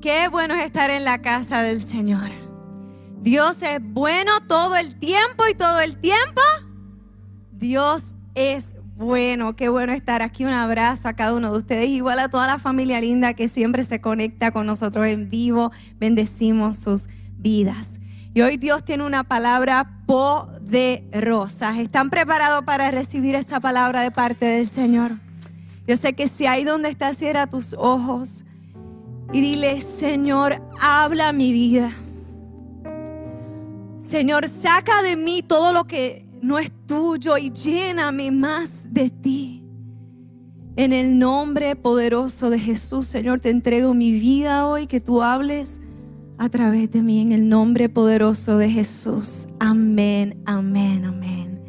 Qué bueno es estar en la casa del Señor. Dios es bueno todo el tiempo y todo el tiempo. Dios es bueno. Qué bueno estar aquí. Un abrazo a cada uno de ustedes. Igual a toda la familia linda que siempre se conecta con nosotros en vivo. Bendecimos sus vidas. Y hoy Dios tiene una palabra poderosa. ¿Están preparados para recibir esa palabra de parte del Señor? Yo sé que si ahí donde estás, cierra tus ojos y dile, Señor, habla mi vida. Señor, saca de mí todo lo que no es tuyo y lléname más de ti. En el nombre poderoso de Jesús, Señor, te entrego mi vida hoy, que tú hables a través de mí, en el nombre poderoso de Jesús. Amén, amén, amén.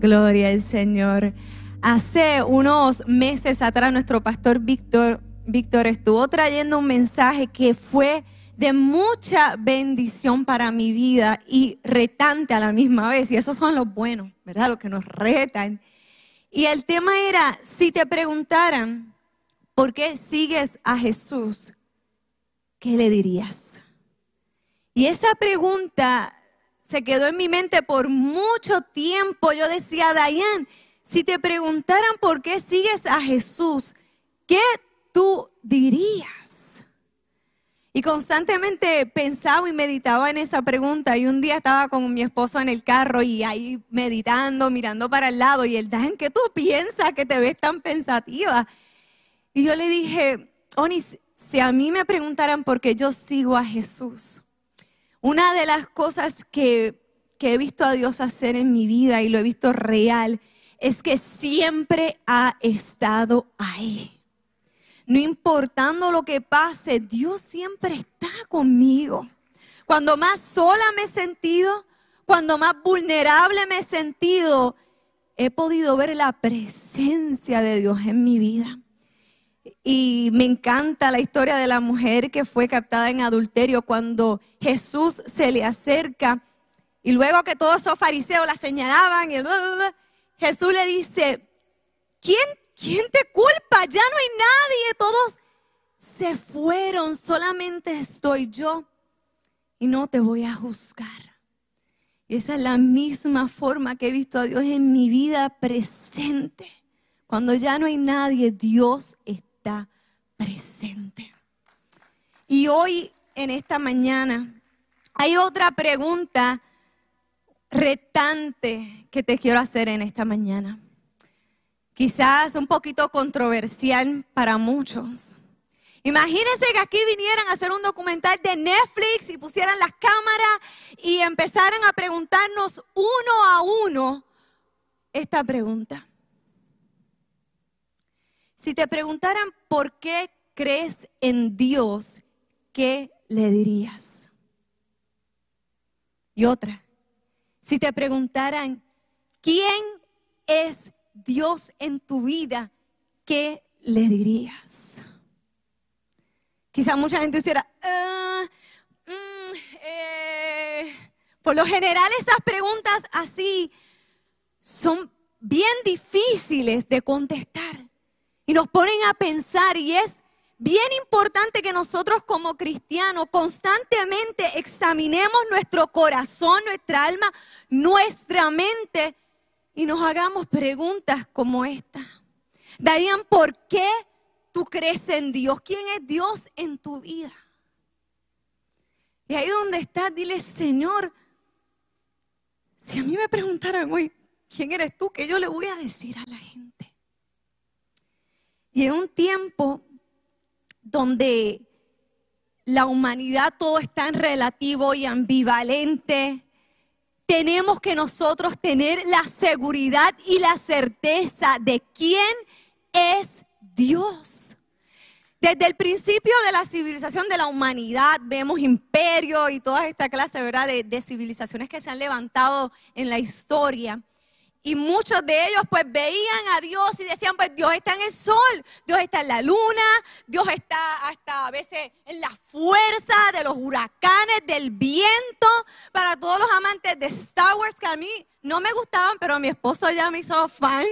Gloria al Señor. Hace unos meses atrás, nuestro pastor Víctor Víctor estuvo trayendo un mensaje que fue de mucha bendición para mi vida y retante a la misma vez. Y esos son los buenos, ¿verdad? Los que nos retan. Y el tema era, si te preguntaran, ¿por qué sigues a Jesús? ¿Qué le dirías? Y esa pregunta se quedó en mi mente por mucho tiempo. Yo decía, Dayan, si te preguntaran por qué sigues a Jesús, ¿qué tú dirías? Y constantemente pensaba y meditaba en esa pregunta. Y un día estaba con mi esposo en el carro y ahí meditando, mirando para el lado. Y él, ¿en qué tú piensas que te ves tan pensativa? Y yo le dije, Onis, si a mí me preguntaran por qué yo sigo a Jesús, una de las cosas que, que he visto a Dios hacer en mi vida y lo he visto real es que siempre ha estado ahí. No importando lo que pase, Dios siempre está conmigo. Cuando más sola me he sentido, cuando más vulnerable me he sentido, he podido ver la presencia de Dios en mi vida. Y me encanta la historia de la mujer que fue captada en adulterio cuando Jesús se le acerca y luego que todos esos fariseos la señalaban y Jesús le dice, ¿quién ¿Quién te culpa? Ya no hay nadie. Todos se fueron. Solamente estoy yo. Y no te voy a juzgar. Y esa es la misma forma que he visto a Dios en mi vida presente. Cuando ya no hay nadie, Dios está presente. Y hoy, en esta mañana, hay otra pregunta retante que te quiero hacer en esta mañana quizás un poquito controversial para muchos. Imagínense que aquí vinieran a hacer un documental de Netflix y pusieran las cámaras y empezaran a preguntarnos uno a uno esta pregunta. Si te preguntaran por qué crees en Dios, ¿qué le dirías? Y otra, si te preguntaran, ¿quién es Dios en tu vida, ¿qué le dirías? Quizá mucha gente hiciera, ah, mm, eh". por lo general esas preguntas así son bien difíciles de contestar y nos ponen a pensar y es bien importante que nosotros como cristianos constantemente examinemos nuestro corazón, nuestra alma, nuestra mente y nos hagamos preguntas como esta. Darían, ¿por qué tú crees en Dios? ¿Quién es Dios en tu vida? Y ahí donde estás, dile, Señor, si a mí me preguntaran hoy, ¿quién eres tú? ¿Qué yo le voy a decir a la gente? Y en un tiempo donde la humanidad todo es tan relativo y ambivalente, tenemos que nosotros tener la seguridad y la certeza de quién es Dios. Desde el principio de la civilización de la humanidad vemos imperios y toda esta clase ¿verdad? De, civilizaciones que se han levantado en la historia. Y muchos de ellos pues veían a Dios y decían, pues Dios está en el sol, Dios está en la luna, Dios está hasta a veces en la fuerza de los huracanes, del viento. Para todos los amantes de Star Wars que a mí no me gustaban, pero mi esposo ya me hizo fan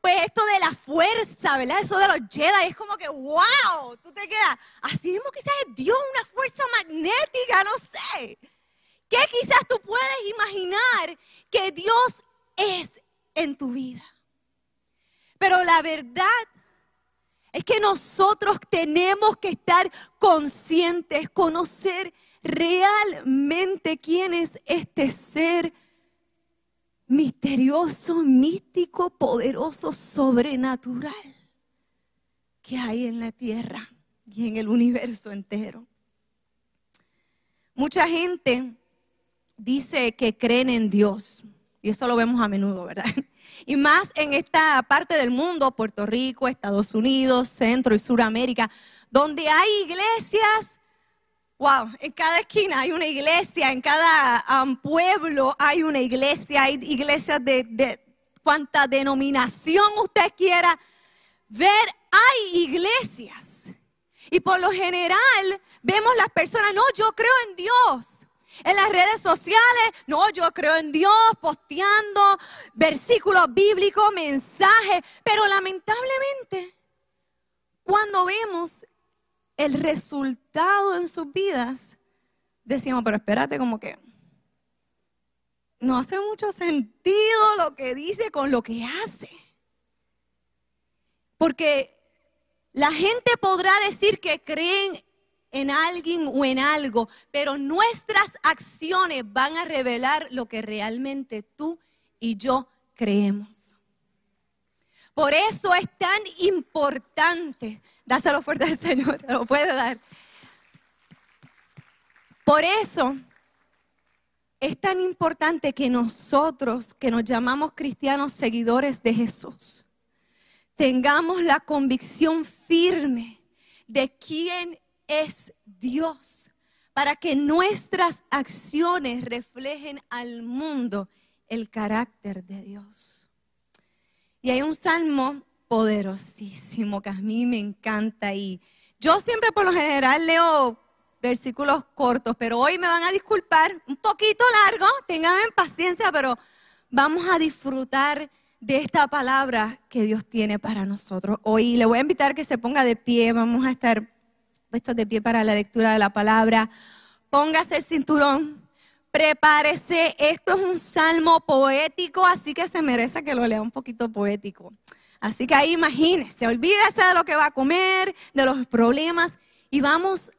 pues esto de la fuerza, ¿verdad? Eso de los Jedi es como que, wow, tú te quedas, así mismo quizás es Dios, una fuerza magnética, no sé. ¿Qué quizás tú puedes imaginar que Dios es en tu vida? Pero la verdad es que nosotros tenemos que estar conscientes, conocer realmente quién es este ser misterioso, místico, poderoso, sobrenatural que hay en la tierra y en el universo entero. Mucha gente dice que creen en Dios. Y eso lo vemos a menudo, ¿verdad? Y más en esta parte del mundo, Puerto Rico, Estados Unidos, Centro y Suramérica, donde hay iglesias Wow, en cada esquina hay una iglesia, en cada um, pueblo hay una iglesia, hay iglesias de, de cuanta denominación usted quiera ver, hay iglesias. Y por lo general vemos las personas, no, yo creo en Dios. En las redes sociales, no, yo creo en Dios, posteando versículos bíblicos, mensajes, pero lamentablemente, cuando vemos el resultado en sus vidas, decíamos, pero espérate, como que no hace mucho sentido lo que dice con lo que hace. Porque la gente podrá decir que creen en alguien o en algo, pero nuestras acciones van a revelar lo que realmente tú y yo creemos. Por eso es tan importante Dáselo fuerte al Señor, lo puede dar. Por eso es tan importante que nosotros, que nos llamamos cristianos seguidores de Jesús, tengamos la convicción firme de quién es Dios, para que nuestras acciones reflejen al mundo el carácter de Dios. Y hay un salmo poderosísimo que a mí me encanta y yo siempre por lo general leo versículos cortos, pero hoy me van a disculpar, un poquito largo, tengan paciencia, pero vamos a disfrutar de esta palabra que Dios tiene para nosotros. Hoy le voy a invitar que se ponga de pie, vamos a estar puestos de pie para la lectura de la palabra. Póngase el cinturón, prepárese, esto es un salmo poético, así que se merece que lo lea un poquito poético. Así que ahí imagínese, olvídese de lo que va a comer, de los problemas y vamos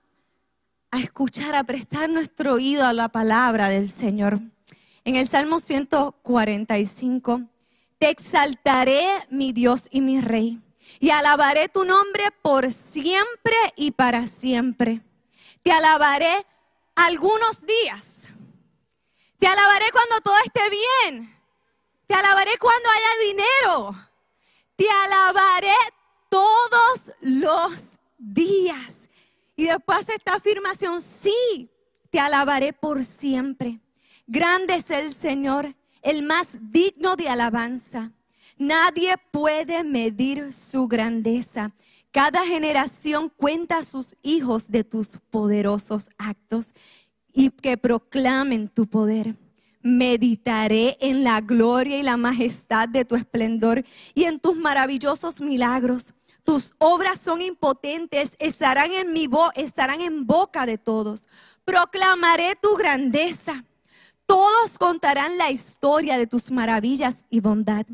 a escuchar, a prestar nuestro oído a la palabra del Señor. En el Salmo 145, te exaltaré mi Dios y mi Rey, y alabaré tu nombre por siempre y para siempre. Te alabaré algunos días. Te alabaré cuando todo esté bien. Te alabaré cuando haya dinero te alabaré todos los días. Y después esta afirmación, sí, te alabaré por siempre. Grande es el Señor, el más digno de alabanza. Nadie puede medir su grandeza. Cada generación cuenta a sus hijos de tus poderosos actos y que proclamen tu poder meditaré en la gloria y la majestad de tu esplendor y en tus maravillosos milagros. Tus obras son impotentes, estarán en mi voz, estarán en boca de todos. Proclamaré tu grandeza. Todos contarán la historia de tus maravillas y bondad.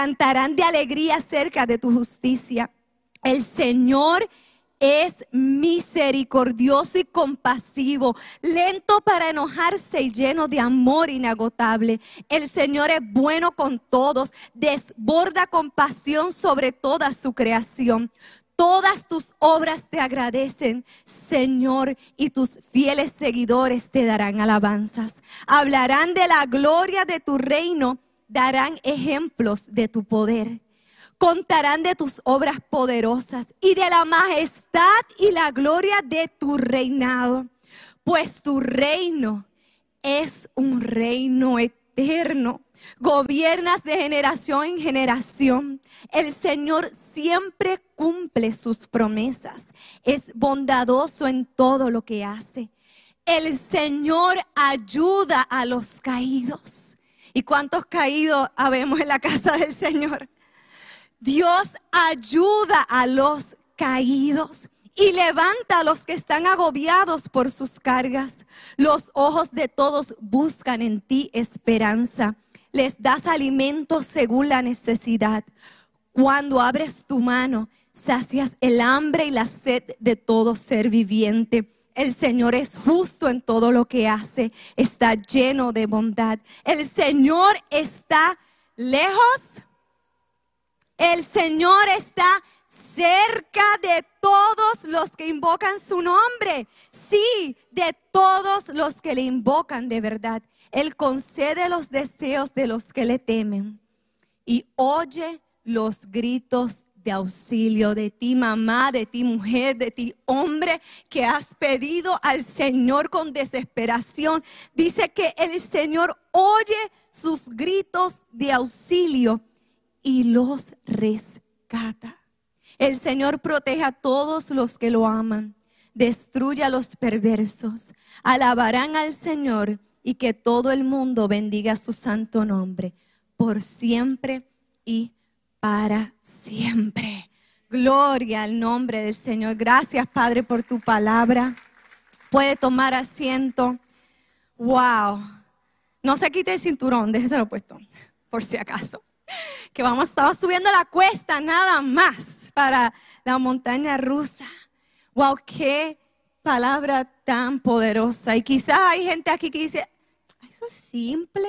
Cantarán de alegría acerca de tu justicia. El Señor es misericordioso y compasivo, lento para enojarse y lleno de amor inagotable. El Señor es bueno con todos, desborda compasión sobre toda su creación. Todas tus obras te agradecen, Señor, y tus fieles seguidores te darán alabanzas. Hablarán de la gloria de tu reino, darán ejemplos de tu poder. Contarán de tus obras poderosas y de la majestad y la gloria de tu reinado, pues tu reino es un reino eterno Gobiernas de generación en generación. El Señor siempre cumple sus promesas. Es bondadoso en todo lo que hace. El Señor ayuda a los caídos. ¿Y cuántos caídos habemos en la casa del Señor? Dios ayuda a los caídos y levanta a los que están agobiados por sus cargas. Los ojos de todos buscan en ti esperanza les das alimento según la necesidad. Cuando abres tu mano, sacias el hambre y la sed de todo ser viviente. El Señor es justo en todo lo que hace, está lleno de bondad. El Señor está lejos. El Señor está cerca de todos los que invocan su nombre. Sí, de todos los que le invocan de verdad. Él concede los deseos de los que le temen y oye los gritos de auxilio de ti, mamá, de ti, mujer, de ti, hombre, que has pedido al Señor con desesperación. Dice que el Señor oye sus gritos de auxilio y los rescata. El Señor protege a todos los que lo aman, destruye a los perversos. Alabarán al Señor y que todo el mundo bendiga su santo nombre por siempre y para siempre. Gloria al nombre del Señor. Gracias, Padre, por tu palabra. Puede tomar asiento. Wow. No se quite el cinturón, déjeselo puesto, por si acaso. Que vamos, estamos subiendo la cuesta nada más para la montaña rusa. Wow, qué palabra tan poderosa. Y quizás hay gente aquí que dice, eso es simple.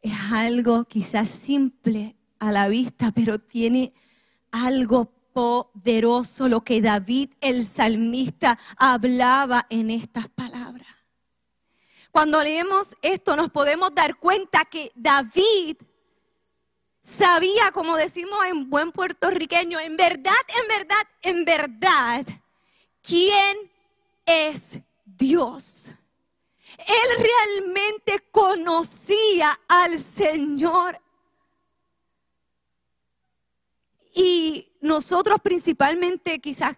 Es algo quizás simple a la vista, pero tiene algo poderoso lo que David el salmista hablaba en estas palabras. Cuando leemos esto nos podemos dar cuenta que David sabía, como decimos en buen puertorriqueño, en verdad, en verdad, en verdad, quién es Dios. Él realmente conocía al Señor. Y nosotros principalmente quizás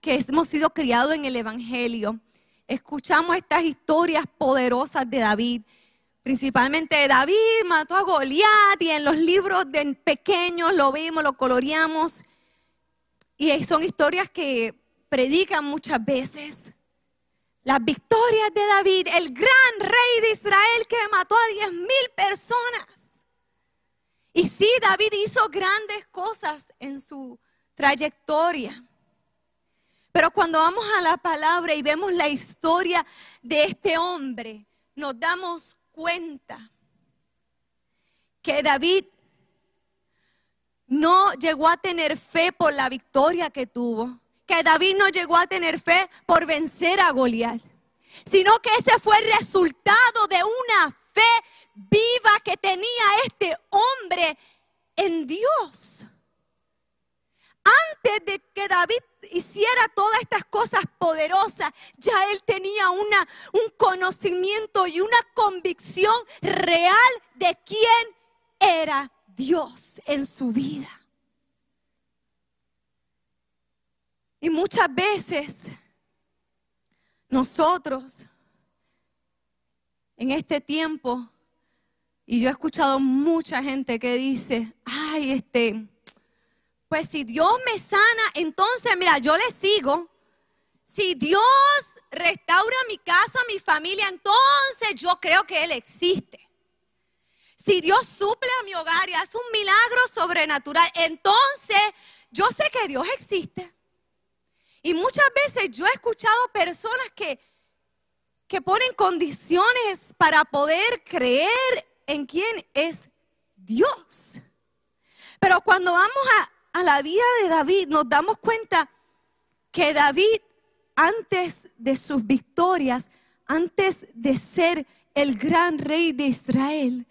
que hemos sido criados en el Evangelio, escuchamos estas historias poderosas de David. Principalmente David mató a Goliat y en los libros de pequeños lo vimos, lo coloreamos. Y son historias que predican muchas veces las victorias de David, el gran rey de Israel que mató a diez mil personas. Y sí, David hizo grandes cosas en su trayectoria. Pero cuando vamos a la palabra y vemos la historia de este hombre, nos damos cuenta que David no llegó a tener fe por la victoria que tuvo que David no llegó a tener fe por vencer a Goliat, sino que ese fue el resultado de una fe viva que tenía este hombre en Dios. Antes de que David hiciera todas estas cosas poderosas, ya él tenía una, un conocimiento y una convicción real de quién era Dios en su vida. Y muchas veces nosotros en este tiempo, y yo he escuchado mucha gente que dice, ay, este, pues si Dios me sana, entonces mira, yo le sigo. Si Dios restaura mi casa, mi familia, entonces yo creo que Él existe. Si Dios suple a mi hogar y hace un milagro sobrenatural, entonces yo sé que Dios existe. Y muchas veces yo he escuchado personas que, que ponen condiciones para poder creer en quién es Dios. Pero cuando vamos a la vida de David, nos damos cuenta que David, antes de sus victorias, antes de ser el gran rey de Israel,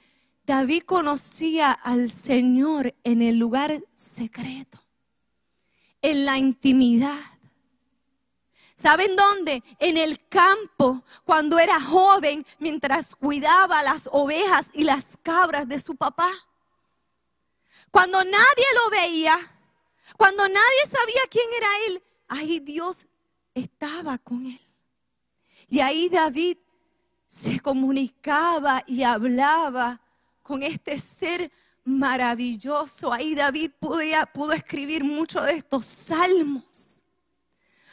David conocía al Señor en el lugar secreto, en la intimidad. ¿Saben dónde? En el campo, cuando era joven, mientras cuidaba las ovejas y las cabras de su papá. Cuando nadie lo veía, cuando nadie sabía quién era él, ahí Dios estaba con él. Y ahí David se comunicaba y hablaba con este ser maravilloso. Ahí David pudo escribir muchos de estos salmos.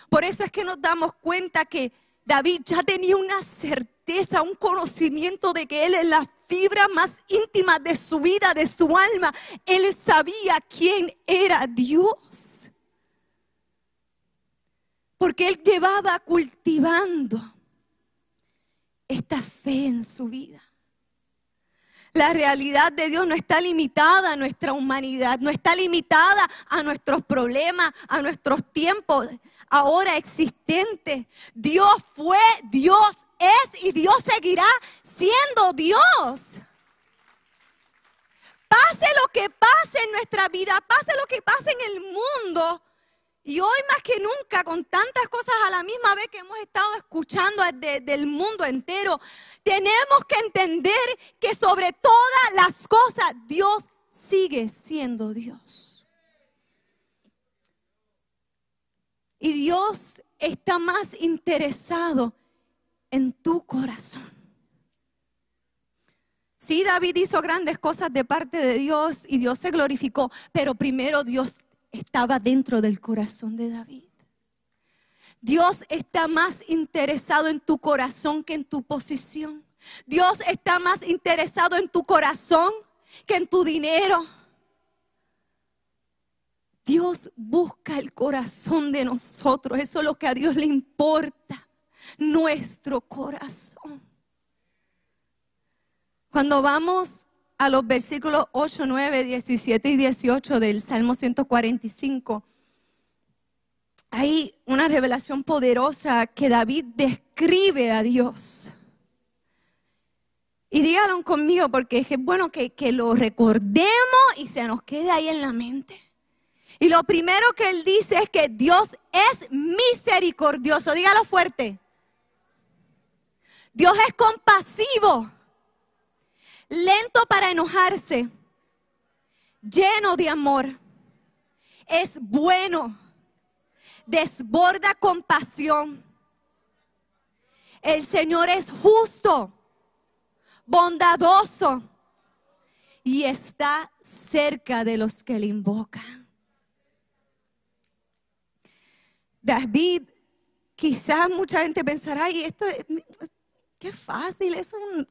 Por eso es que nos damos cuenta que David ya tenía una certeza, un conocimiento de que él en la fibra más íntima de su vida, de su alma, él sabía quién era Dios. Porque él llevaba cultivando esta fe en su vida. La realidad de Dios no está limitada a nuestra humanidad, no está limitada a nuestros problemas, a nuestros tiempos ahora existentes. Dios fue, Dios es y Dios seguirá siendo Dios. Pase lo que pase en nuestra vida, pase lo que pase en el mundo, y hoy más que nunca, con tantas cosas a la misma vez que hemos estado escuchando del mundo entero, tenemos que entender que sobre todas las cosas Dios sigue siendo Dios. Y Dios está más interesado en tu corazón. Sí, David hizo grandes cosas de parte de Dios y Dios se glorificó, pero primero Dios estaba dentro del corazón de David. Dios está más interesado en tu corazón que en tu posición. Dios está más interesado en tu corazón que en tu dinero. Dios busca el corazón de nosotros. Eso es lo que a Dios le importa. Nuestro corazón. Cuando vamos a los versículos 8, 9, 17 y 18 del Salmo 145, hay una revelación poderosa que David describe a Dios. Y díganlo conmigo porque es bueno que, que lo recordemos y se nos quede ahí en la mente. Y lo primero que él dice es que Dios es misericordioso. Dígalo fuerte. Dios es compasivo lento para enojarse, lleno de amor, es bueno, desborda compasión. El Señor es justo, bondadoso y está cerca de los que le invocan. David, quizás mucha gente pensará, y esto es, qué fácil, es un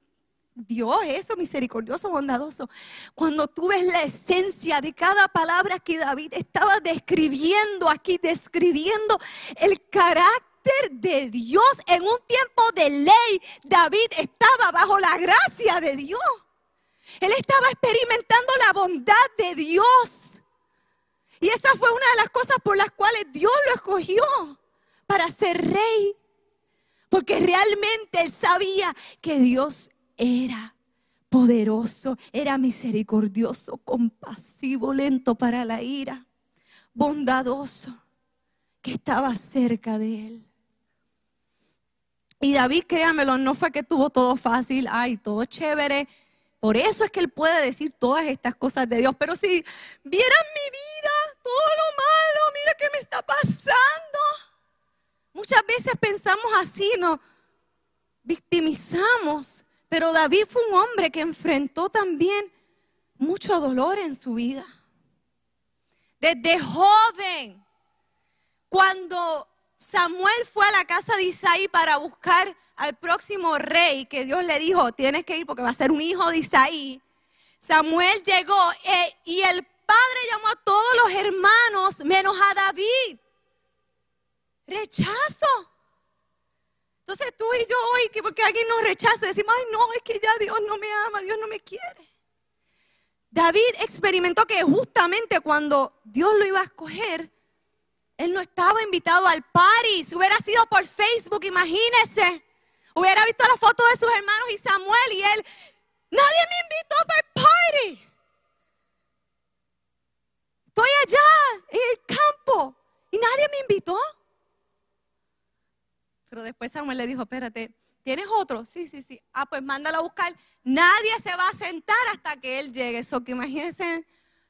Dios, eso misericordioso, bondadoso. Cuando tú ves la esencia de cada palabra que David estaba describiendo aquí, describiendo el carácter de Dios en un tiempo de ley, David estaba bajo la gracia de Dios. Él estaba experimentando la bondad de Dios. Y esa fue una de las cosas por las cuales Dios lo escogió para ser rey. Porque realmente él sabía que Dios era poderoso, era misericordioso, compasivo, lento para la ira, bondadoso, que estaba cerca de él. Y David, créanmelo, no fue que tuvo todo fácil, ay, todo chévere. Por eso es que él puede decir todas estas cosas de Dios. Pero si vieran mi vida, todo lo malo, mira qué me está pasando. Muchas veces pensamos así, nos victimizamos. Pero David fue un hombre que enfrentó también mucho dolor en su vida. Desde joven, cuando Samuel fue a la casa de Isaí para buscar al próximo rey, que Dios le dijo, tienes que ir porque va a ser un hijo de Isaí, Samuel llegó eh, y el padre llamó a todos los hermanos menos a David. Rechazo. Entonces tú y yo hoy, que porque alguien nos rechaza, decimos, ay no, es que ya Dios no me ama, Dios no me quiere. David experimentó que justamente cuando Dios lo iba a escoger, él no estaba invitado al party. Si hubiera sido por Facebook, imagínese. Hubiera visto la foto de sus hermanos y Samuel y él. Nadie me invitó para el party. Estoy allá en el campo y nadie me invitó. Pero después Samuel le dijo, espérate, ¿tienes otro? Sí, sí, sí. Ah, pues mándalo a buscar. Nadie se va a sentar hasta que él llegue. Eso que imagínense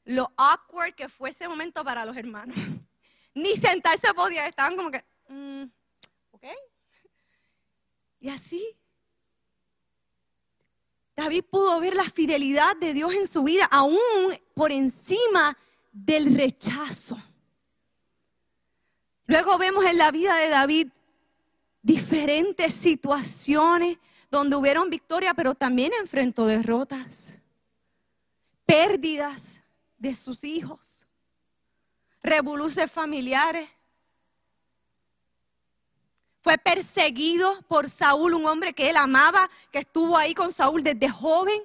lo awkward que fue ese momento para los hermanos. Ni sentarse podía, estaban como que, mm, ¿ok? Y así, David pudo ver la fidelidad de Dios en su vida, aún por encima del rechazo. Luego vemos en la vida de David diferentes situaciones donde hubieron victoria, pero también enfrentó derrotas, pérdidas de sus hijos, revoluciones familiares. Fue perseguido por Saúl, un hombre que él amaba, que estuvo ahí con Saúl desde joven.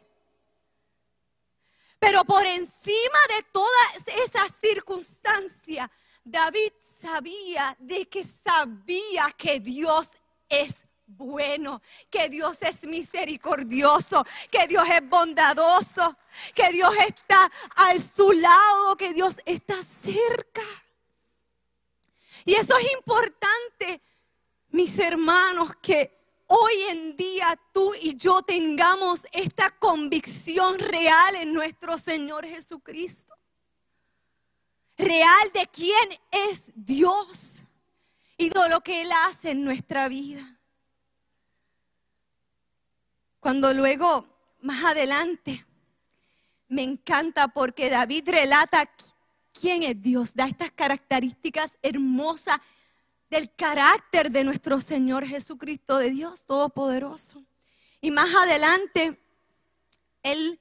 Pero por encima de todas esas circunstancias, David sabía de que sabía que Dios es bueno, que Dios es misericordioso, que Dios es bondadoso, que Dios está a su lado, que Dios está cerca. Y eso es importante, mis hermanos, que hoy en día tú y yo tengamos esta convicción real en nuestro Señor Jesucristo. Real de quién es Dios y de lo que Él hace en nuestra vida. Cuando luego, más adelante, me encanta porque David relata quién es Dios, da estas características hermosas del carácter de nuestro Señor Jesucristo, de Dios Todopoderoso. Y más adelante, Él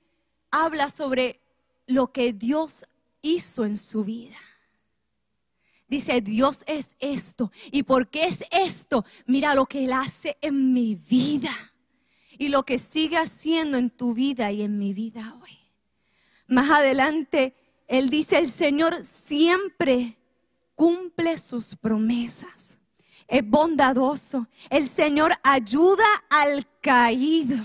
habla sobre lo que Dios hizo en su vida. Dice, Dios es esto. ¿Y por qué es esto? Mira lo que Él hace en mi vida. Y lo que sigue haciendo en tu vida y en mi vida hoy. Más adelante, Él dice, el Señor siempre cumple sus promesas. Es bondadoso. El Señor ayuda al caído.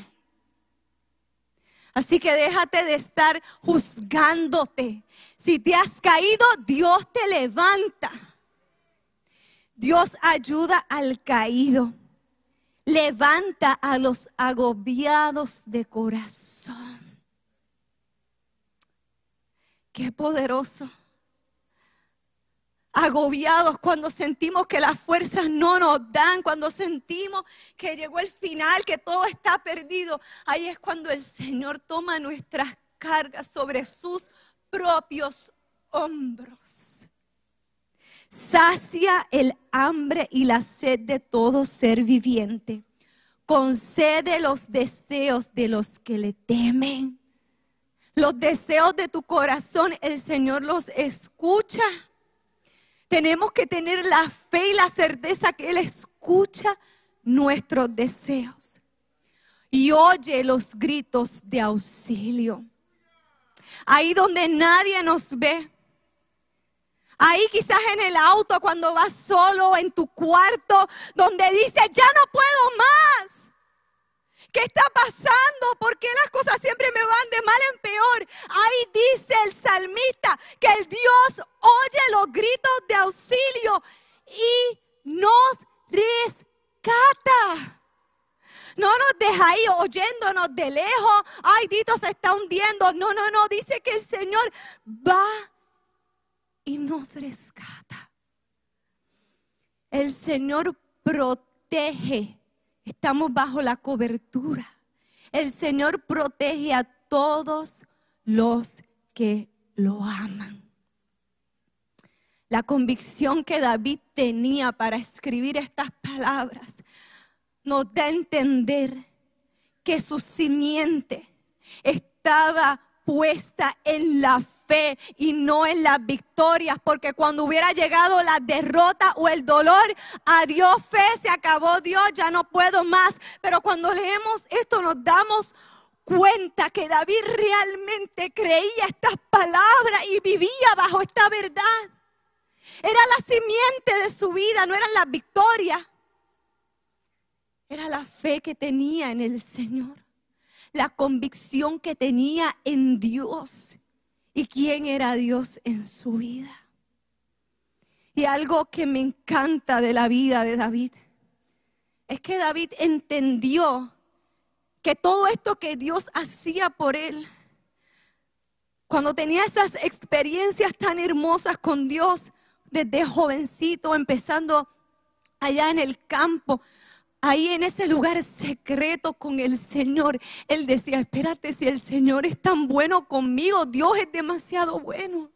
Así que déjate de estar juzgándote. Si te has caído, Dios te levanta. Dios ayuda al caído. Levanta a los agobiados de corazón. Qué poderoso agobiados, cuando sentimos que las fuerzas no nos dan, cuando sentimos que llegó el final, que todo está perdido, ahí es cuando el Señor toma nuestras cargas sobre sus propios hombros. Sacia el hambre y la sed de todo ser viviente. Concede los deseos de los que le temen. Los deseos de tu corazón, el Señor los escucha tenemos que tener la fe y la certeza que Él escucha nuestros deseos y oye los gritos de auxilio. Ahí donde nadie nos ve. Ahí quizás en el auto cuando vas solo en tu cuarto donde dices, ya no puedo más. ¿Qué está pasando? ¿Por qué las cosas siempre me van de mal en peor? Ahí dice el salmista que el Dios oye los gritos de auxilio y nos rescata. No nos deja ahí oyéndonos de lejos. Ay, Dito se está hundiendo. No, no, no. Dice que el Señor va y nos rescata. El Señor protege Estamos bajo la cobertura. El Señor protege a todos los que lo aman. La convicción que David tenía para escribir estas palabras nos da a entender que su simiente estaba puesta en la fe y no en las victorias, porque cuando hubiera llegado la derrota o el dolor, adiós fe, se acabó Dios, ya no puedo más. Pero cuando leemos esto nos damos cuenta que David realmente creía estas palabras y vivía bajo esta verdad. Era la simiente de su vida, no eran las victorias. Era la fe que tenía en el Señor, la convicción que tenía en Dios y quién era Dios en su vida. Y algo que me encanta de la vida de David es que David entendió que todo esto que Dios hacía por él, cuando tenía esas experiencias tan hermosas con Dios, desde jovencito, empezando allá en el campo, ahí en ese lugar secreto con el Señor, él decía, espérate, si el Señor es tan bueno conmigo, Dios es demasiado bueno.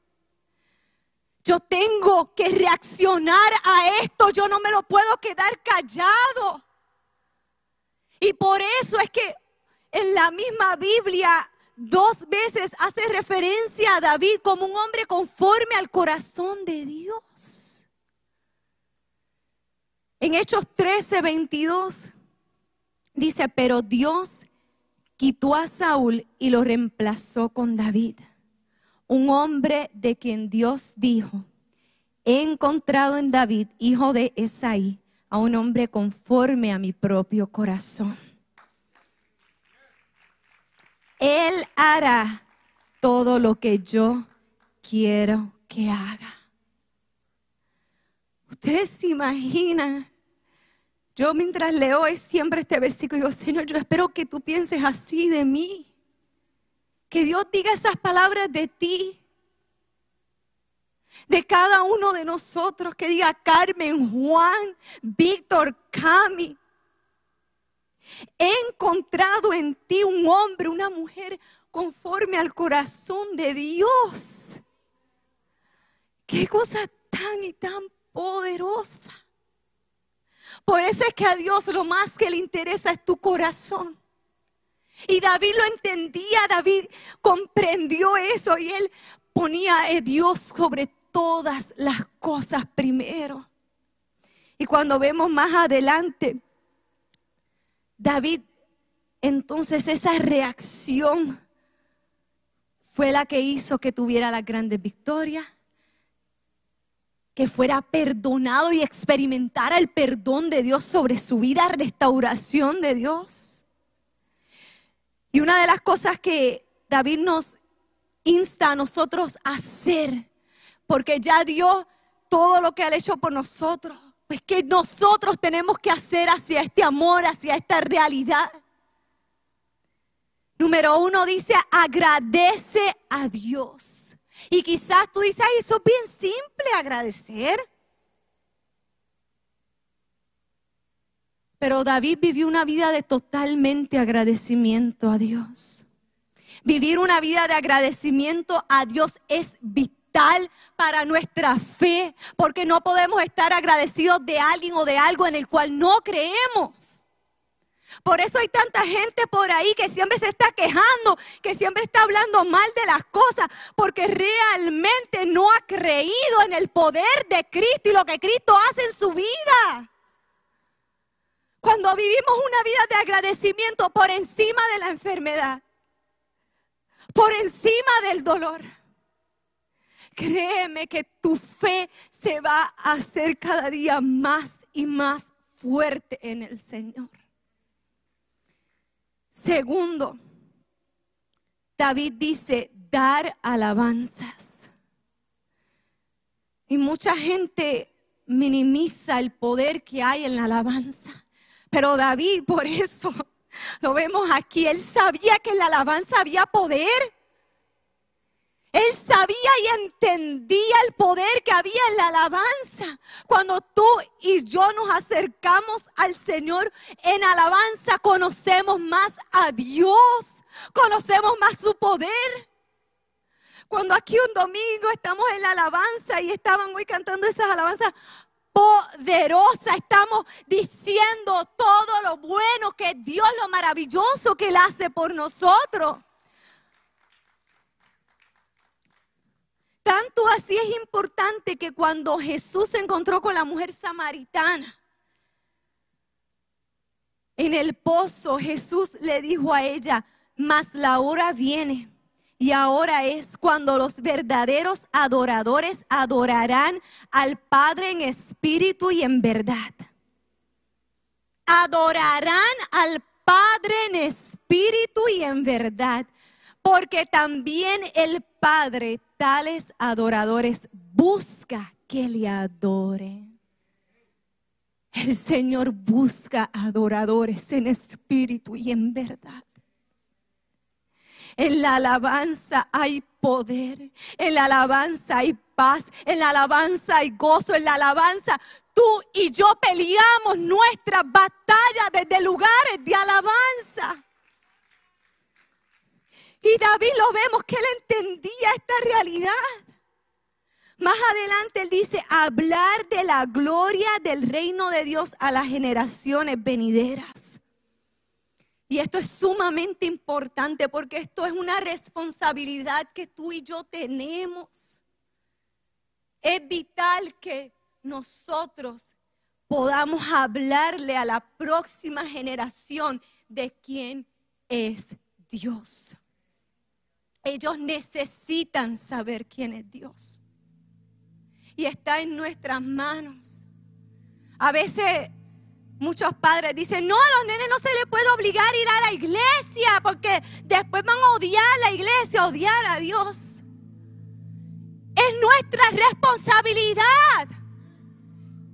Yo tengo que reaccionar a esto, yo no me lo puedo quedar callado. Y por eso es que en la misma Biblia dos veces hace referencia a David como un hombre conforme al corazón de Dios. En Hechos 13, 22 dice, pero Dios quitó a Saúl y lo reemplazó con David, un hombre de quien Dios dijo, he encontrado en David, hijo de Esaí, a un hombre conforme a mi propio corazón. Él hará todo lo que yo quiero que haga. Ustedes se imaginan, yo mientras leo siempre este versículo, digo, Señor, yo espero que tú pienses así de mí. Que Dios diga esas palabras de ti de cada uno de nosotros, que diga Carmen, Juan, Víctor, Cami. He encontrado en ti un hombre, una mujer conforme al corazón de Dios. Qué cosa tan y tan poderosa. Por eso es que a Dios lo más que le interesa es tu corazón. Y David lo entendía, David comprendió eso y él ponía a Dios sobre todas las cosas primero. Y cuando vemos más adelante, David, entonces esa reacción fue la que hizo que tuviera las grandes victorias, que fuera perdonado y experimentara el perdón de Dios sobre su vida, restauración de Dios. Y una de las cosas que David nos insta a nosotros a hacer porque ya dio todo lo que ha hecho por nosotros. Pues que nosotros tenemos que hacer hacia este amor, hacia esta realidad. Número uno dice, agradece a Dios. Y quizás tú dices, eso es bien simple, agradecer. Pero David vivió una vida de totalmente agradecimiento a Dios. Vivir una vida de agradecimiento a Dios es vital para nuestra fe, porque no podemos estar agradecidos de alguien o de algo en el cual no creemos. Por eso hay tanta gente por ahí que siempre se está quejando, que siempre está hablando mal de las cosas, porque realmente no ha creído en el poder de Cristo y lo que Cristo hace en su vida. Cuando vivimos una vida de agradecimiento por encima de la enfermedad, por encima del dolor créeme que tu fe se va a hacer cada día más y más fuerte en el Señor. Segundo, David dice, dar alabanzas. Y mucha gente minimiza el poder que hay en la alabanza. Pero David, por eso lo vemos aquí, él sabía que en la alabanza había poder. Entendía el poder que había en la alabanza. Cuando tú y yo nos acercamos al Señor en alabanza, conocemos más a Dios, conocemos más su poder. Cuando aquí un domingo estamos en la alabanza y estaban hoy cantando esas alabanzas poderosas, estamos diciendo todo lo bueno que Dios, lo maravilloso que Él hace por nosotros. Tanto así es importante que cuando Jesús se encontró con la mujer samaritana, en el pozo Jesús le dijo a ella, mas la hora viene. Y ahora es cuando los verdaderos adoradores adorarán al Padre en espíritu y en verdad. Adorarán al Padre en espíritu y en verdad. Porque también el Padre, tales adoradores, busca que le adoren. El Señor busca adoradores en espíritu y en verdad. En la alabanza hay poder, en la alabanza hay paz, en la alabanza hay gozo, en la alabanza tú y yo peleamos nuestra batalla desde lugares de alabanza. Y David lo vemos que él entendía esta realidad. Más adelante él dice, hablar de la gloria del reino de Dios a las generaciones venideras. Y esto es sumamente importante porque esto es una responsabilidad que tú y yo tenemos. Es vital que nosotros podamos hablarle a la próxima generación de quién es Dios. Ellos necesitan saber quién es Dios y está en nuestras manos. A veces muchos padres dicen, no, a los nenes no se les puede obligar a ir a la iglesia porque después van a odiar la iglesia, odiar a Dios. Es nuestra responsabilidad.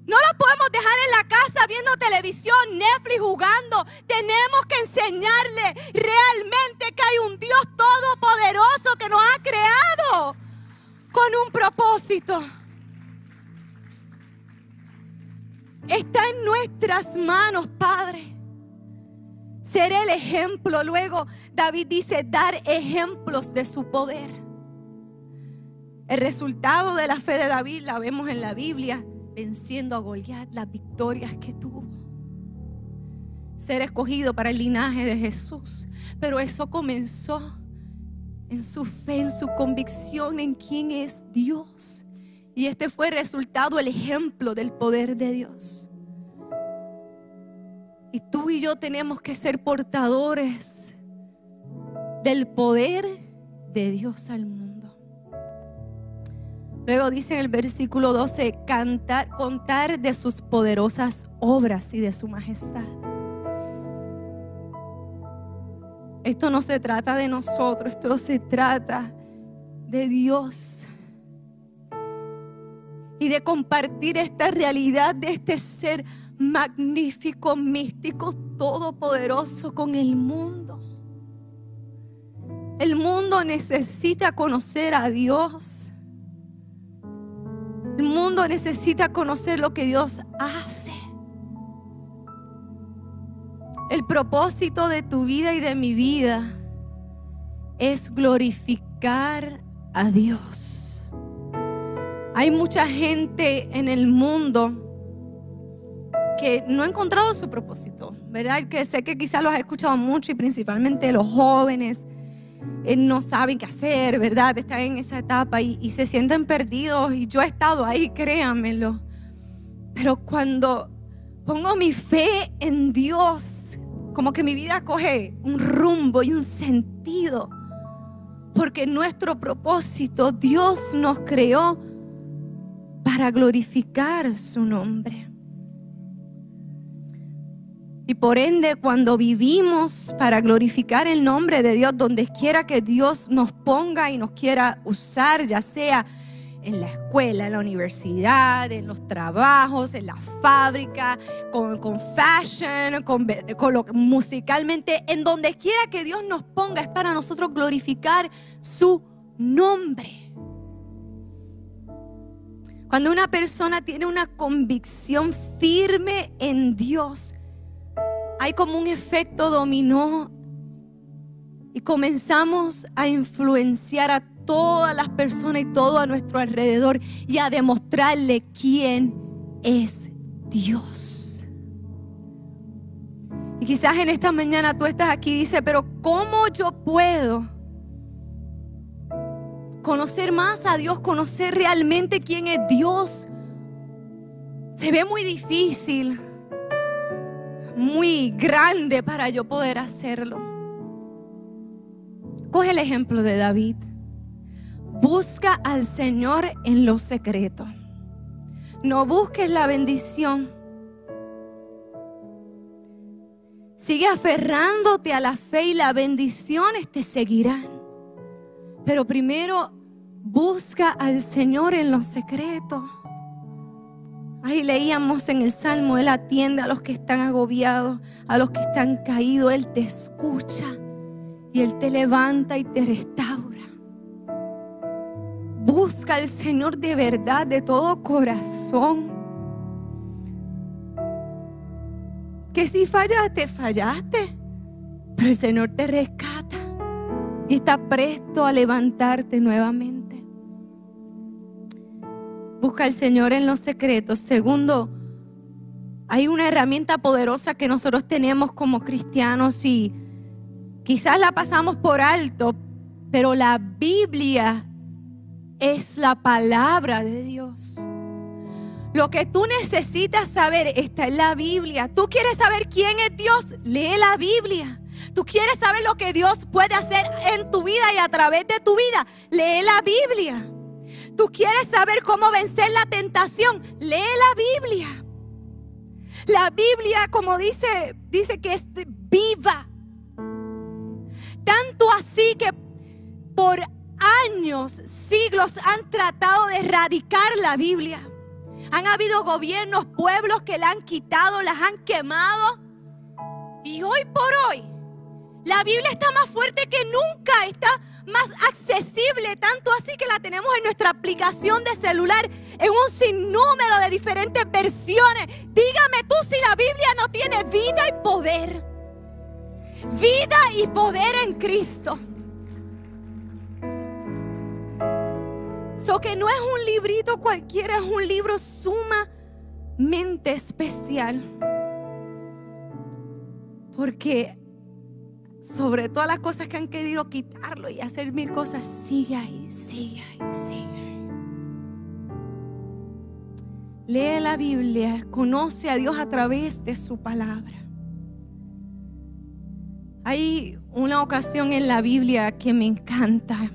No lo podemos dejar en la casa viendo televisión, Netflix, jugando. Tenemos que enseñarle realmente que hay un Dios todopoderoso que nos ha creado con un propósito. Está en nuestras manos, Padre. Ser el ejemplo. Luego David dice, dar ejemplos de su poder. El resultado de la fe de David la vemos en la Biblia, venciendo a Goliat, las victorias que tuvo. Ser escogido para el linaje de Jesús. Pero eso comenzó en su fe, en su convicción en quién es Dios. Y este fue resultado, el ejemplo del poder de Dios. Y tú y yo tenemos que ser portadores del poder de Dios al mundo. Luego dice en el versículo 12, cantar, contar de sus poderosas obras y de su majestad. Esto no se trata de nosotros, esto se trata de Dios y de compartir esta realidad de este ser magnífico, místico, todopoderoso con el mundo. El mundo necesita conocer a Dios. El mundo necesita conocer lo que Dios hace. El propósito de tu vida y de mi vida es glorificar a Dios. Hay mucha gente en el mundo que no ha encontrado su propósito, ¿verdad? Que sé que quizás los has escuchado mucho y principalmente los jóvenes no saben qué hacer, ¿verdad? Están en esa etapa y, y se sienten perdidos y yo he estado ahí, créanmelo. Pero cuando pongo mi fe en Dios, como que mi vida coge un rumbo y un sentido. Porque nuestro propósito, Dios nos creó para glorificar su nombre. Y por ende, cuando vivimos para glorificar el nombre de Dios, donde quiera que Dios nos ponga y nos quiera usar, ya sea en la escuela, en la universidad, en los trabajos, en la fábrica, con, fashion, con, con lo, musicalmente, en donde quiera que Dios nos ponga, es para nosotros glorificar su nombre. Cuando una persona tiene una convicción firme en Dios, hay como un efecto dominó y comenzamos a influenciar a todas las personas y todo a nuestro alrededor y a demostrarle quién es Dios. Y quizás en esta mañana tú estás aquí y dices, pero ¿cómo yo puedo? conocer más a Dios, conocer realmente quién es Dios, se ve muy difícil, muy grande para yo poder hacerlo. coge el ejemplo de David. Busca al Señor en lo secreto. No busques la bendición. Sigue aferrándote a la fe y las bendiciones te seguirán. Pero primero busca al Señor en lo secreto. Ahí leíamos en el Salmo, Él atiende a los que están agobiados, a los que están caídos, Él te escucha y Él te levanta y te restaura. Busca al Señor de verdad, de todo corazón. Que si fallaste, fallaste, pero el Señor te rescata y está presto a levantarte nuevamente. Busca al Señor en los secretos. Segundo, hay una herramienta poderosa que nosotros tenemos como cristianos y quizás la pasamos por alto, pero la Biblia es la palabra de Dios. Lo que tú necesitas saber está en la Biblia. Tú quieres saber quién es Dios, lee la Biblia. Tú quieres saber lo que Dios puede hacer en tu vida y a través de tu vida, lee la Biblia. Tú quieres saber cómo vencer la tentación, lee la Biblia. La Biblia, como dice, dice que es viva. Tanto así que por años, siglos han tratado de erradicar la Biblia. Han habido gobiernos, pueblos que la han quitado, las han quemado. Y hoy por hoy, la Biblia está más fuerte que nunca, está más accesible, tanto así que la tenemos en nuestra aplicación de celular en un sinnúmero de diferentes versiones. Dígame tú si la Biblia no tiene vida y poder. Vida y poder en Cristo. So que no es un librito cualquiera, es un libro sumamente especial. Porque sobre todas las cosas que han querido quitarlo y hacer mil cosas, sigue ahí, sigue ahí, sigue. Lee la Biblia, conoce a Dios a través de su palabra. Hay una ocasión en la Biblia que me encanta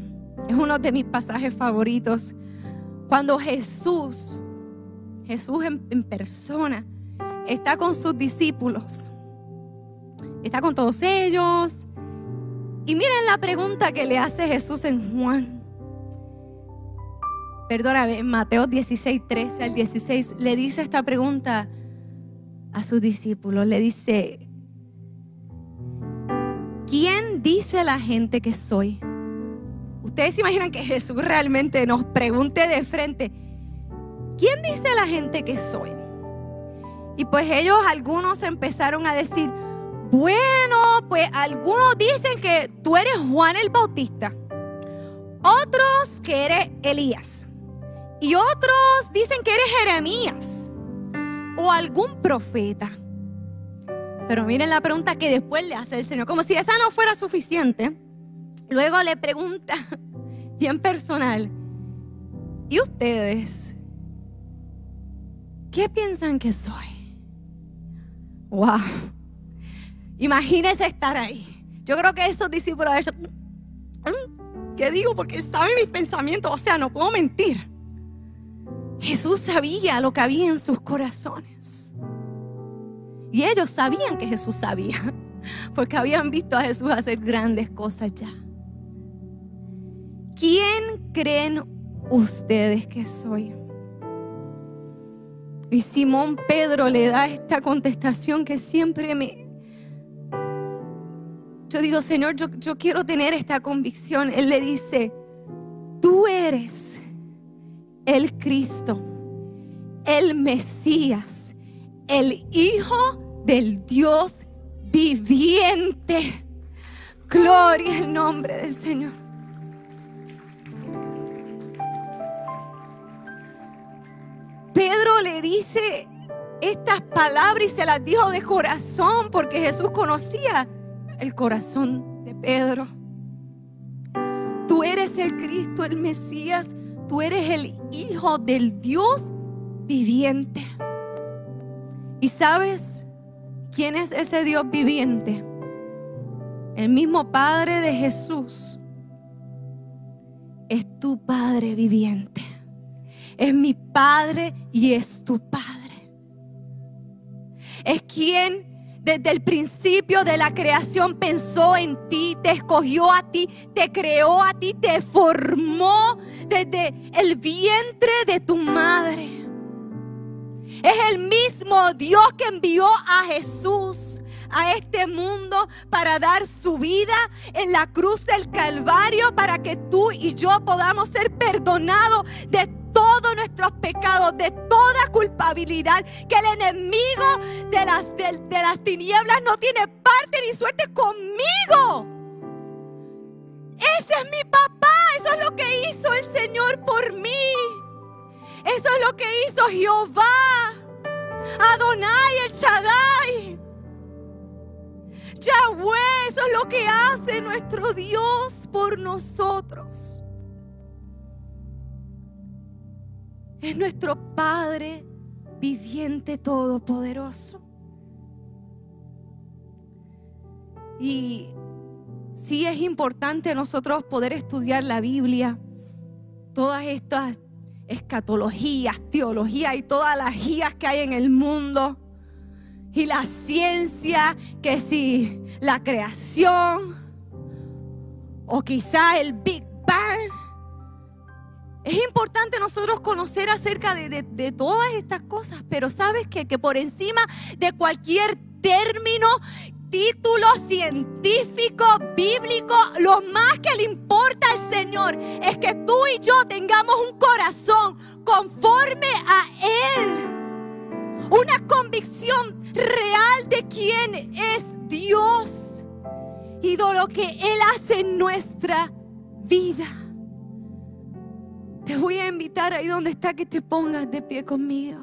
es uno de mis pasajes favoritos. Cuando Jesús, Jesús en, persona, está con sus discípulos. Está con todos ellos. Y miren la pregunta que le hace Jesús en Juan. Perdóname, en Mateo 16, 13 al 16, le dice esta pregunta a sus discípulos. Le dice, ¿quién dice la gente que soy? Ustedes se imaginan que Jesús realmente nos pregunte de frente, ¿quién dice la gente que soy? Y pues ellos algunos empezaron a decir, bueno, pues algunos dicen que tú eres Juan el Bautista, otros que eres Elías y otros dicen que eres Jeremías o algún profeta. Pero miren la pregunta que después le hace el Señor, como si esa no fuera suficiente. Luego le pregunta, bien personal, ¿y ustedes? ¿Qué piensan que soy? Wow. Imagínense estar ahí. Yo creo que esos discípulos, mm, ¿qué digo? Porque saben mis pensamientos, o sea, no puedo mentir. Jesús sabía lo que había en sus corazones. Y ellos sabían que Jesús sabía, porque habían visto a Jesús hacer grandes cosas ya. ¿quién creen ustedes que soy? Y Simón Pedro le da esta contestación que siempre me... Yo digo, Señor, yo, quiero tener esta convicción. Él le dice, tú eres el Cristo, el Mesías, el Hijo del Dios viviente. Gloria al nombre del Señor. Pedro le dice estas palabras y se las dijo de corazón porque Jesús conocía el corazón de Pedro. Tú eres el Cristo, el Mesías, tú eres el Hijo del Dios viviente. ¿Y sabes quién es ese Dios viviente? El mismo Padre de Jesús es tu Padre viviente. Es mi Padre y es tu Padre. Es quien desde el principio de la creación pensó en ti, te escogió a ti, te creó a ti, te formó desde el vientre de tu madre. Es el mismo Dios que envió a Jesús a este mundo para dar su vida en la cruz del Calvario para que tú y yo podamos ser perdonados de todos nuestros pecados, de toda culpabilidad, que el enemigo de las, de, las tinieblas no tiene parte ni suerte conmigo. Ese es mi papá, eso es lo que hizo el Señor por mí. Eso es lo que hizo Jehová, Adonai, el Shaddai. Yahweh, eso es lo que hace nuestro Dios por nosotros. Es nuestro Padre viviente todopoderoso. Y sí es importante nosotros poder estudiar la Biblia, todas estas escatologías, teología y todas las guías que hay en el mundo y la ciencia, que si la creación o quizá el Big Bang. Es importante nosotros conocer acerca de, todas estas cosas, pero sabes que, por encima de cualquier término, título científico, bíblico, lo más que le importa al Señor es que tú y yo tengamos un corazón conforme a Él. Una convicción real de quién es Dios y de lo que Él hace en nuestra vida. Te voy a invitar ahí donde está que te pongas de pie conmigo.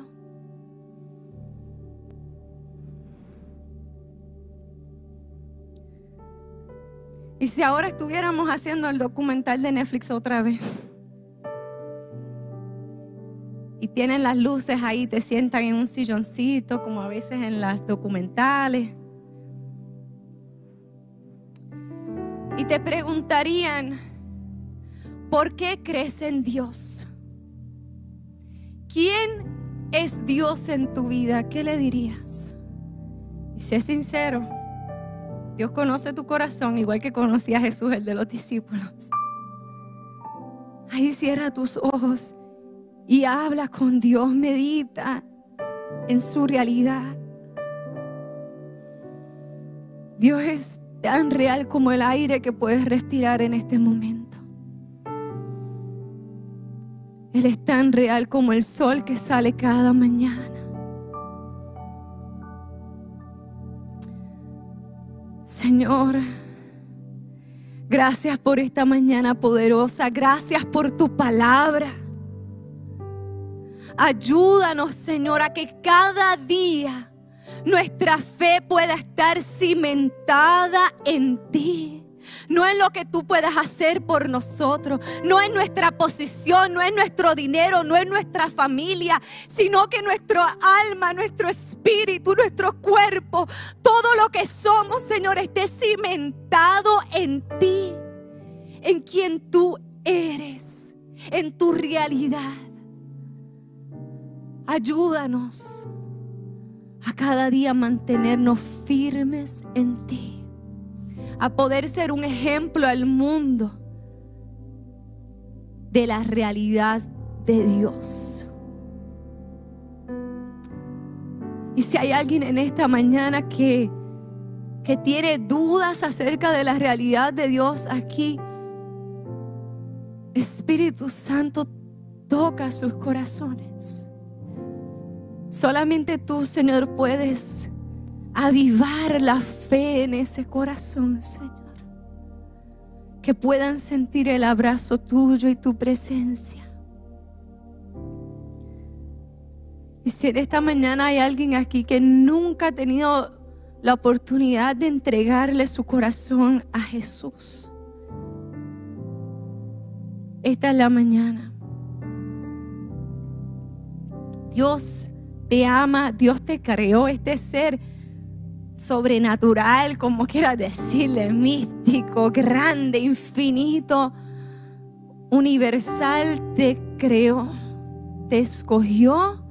Y si ahora estuviéramos haciendo el documental de Netflix otra vez y tienen las luces ahí, te sientan en un silloncito, como a veces en las documentales. Y te preguntarían, ¿por qué crees en Dios? ¿Quién es Dios en tu vida? ¿Qué le dirías? Y sé sincero, Dios conoce tu corazón igual que conocía a Jesús, el de los discípulos. Ahí cierra tus ojos y habla con Dios, medita en su realidad. Dios es tan real como el aire que puedes respirar en este momento. Él es tan real como el sol que sale cada mañana. Señor, gracias por esta mañana poderosa. Gracias por tu palabra. Ayúdanos, Señor, a que cada día nuestra fe pueda estar cimentada en ti. No en lo que tú puedas hacer por nosotros, no en nuestra posición, no en nuestro dinero, no en nuestra familia, sino que nuestro alma, nuestro espíritu, nuestro cuerpo, todo lo que somos, Señor, esté cimentado en ti, en quien tú eres, en tu realidad. Ayúdanos a cada día mantenernos firmes en ti, a poder ser un ejemplo al mundo de la realidad de Dios. Y si hay alguien en esta mañana que, que tiene dudas acerca de la realidad de Dios aquí, Espíritu Santo toca sus corazones. Solamente tú, Señor, puedes avivar la fe en ese corazón, Señor. Que puedan sentir el abrazo tuyo y tu presencia. Y si en esta mañana hay alguien aquí que nunca ha tenido la oportunidad de entregarle su corazón a Jesús, esta es la mañana. Dios te ama, Dios te creó, este ser sobrenatural, como quieras decirle, místico, grande, infinito, universal te creó, te escogió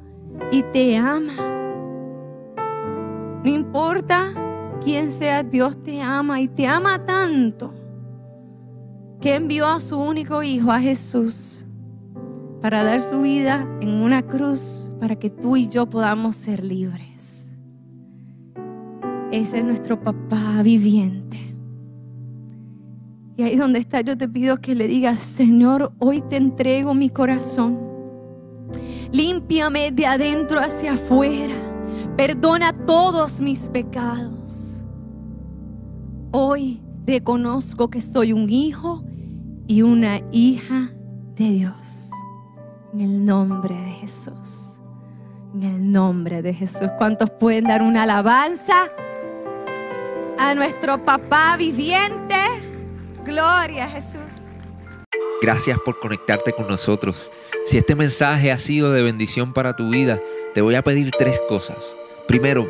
y te ama. No importa quién sea, Dios te ama y te ama tanto que envió a su único hijo, a Jesús, para dar su vida en una cruz para que tú y yo podamos ser libres. Ese es nuestro papá viviente. Y ahí donde está, yo te pido que le digas, Señor, hoy te entrego mi corazón. Límpiame de adentro hacia afuera. Perdona todos mis pecados. Hoy reconozco que soy un hijo y una hija de Dios. En el nombre de Jesús. En el nombre de Jesús. ¿Cuántos pueden dar una alabanza a nuestro papá viviente? Gloria a Jesús. Gracias por conectarte con nosotros. Si este mensaje ha sido de bendición para tu vida, te voy a pedir tres cosas. Primero,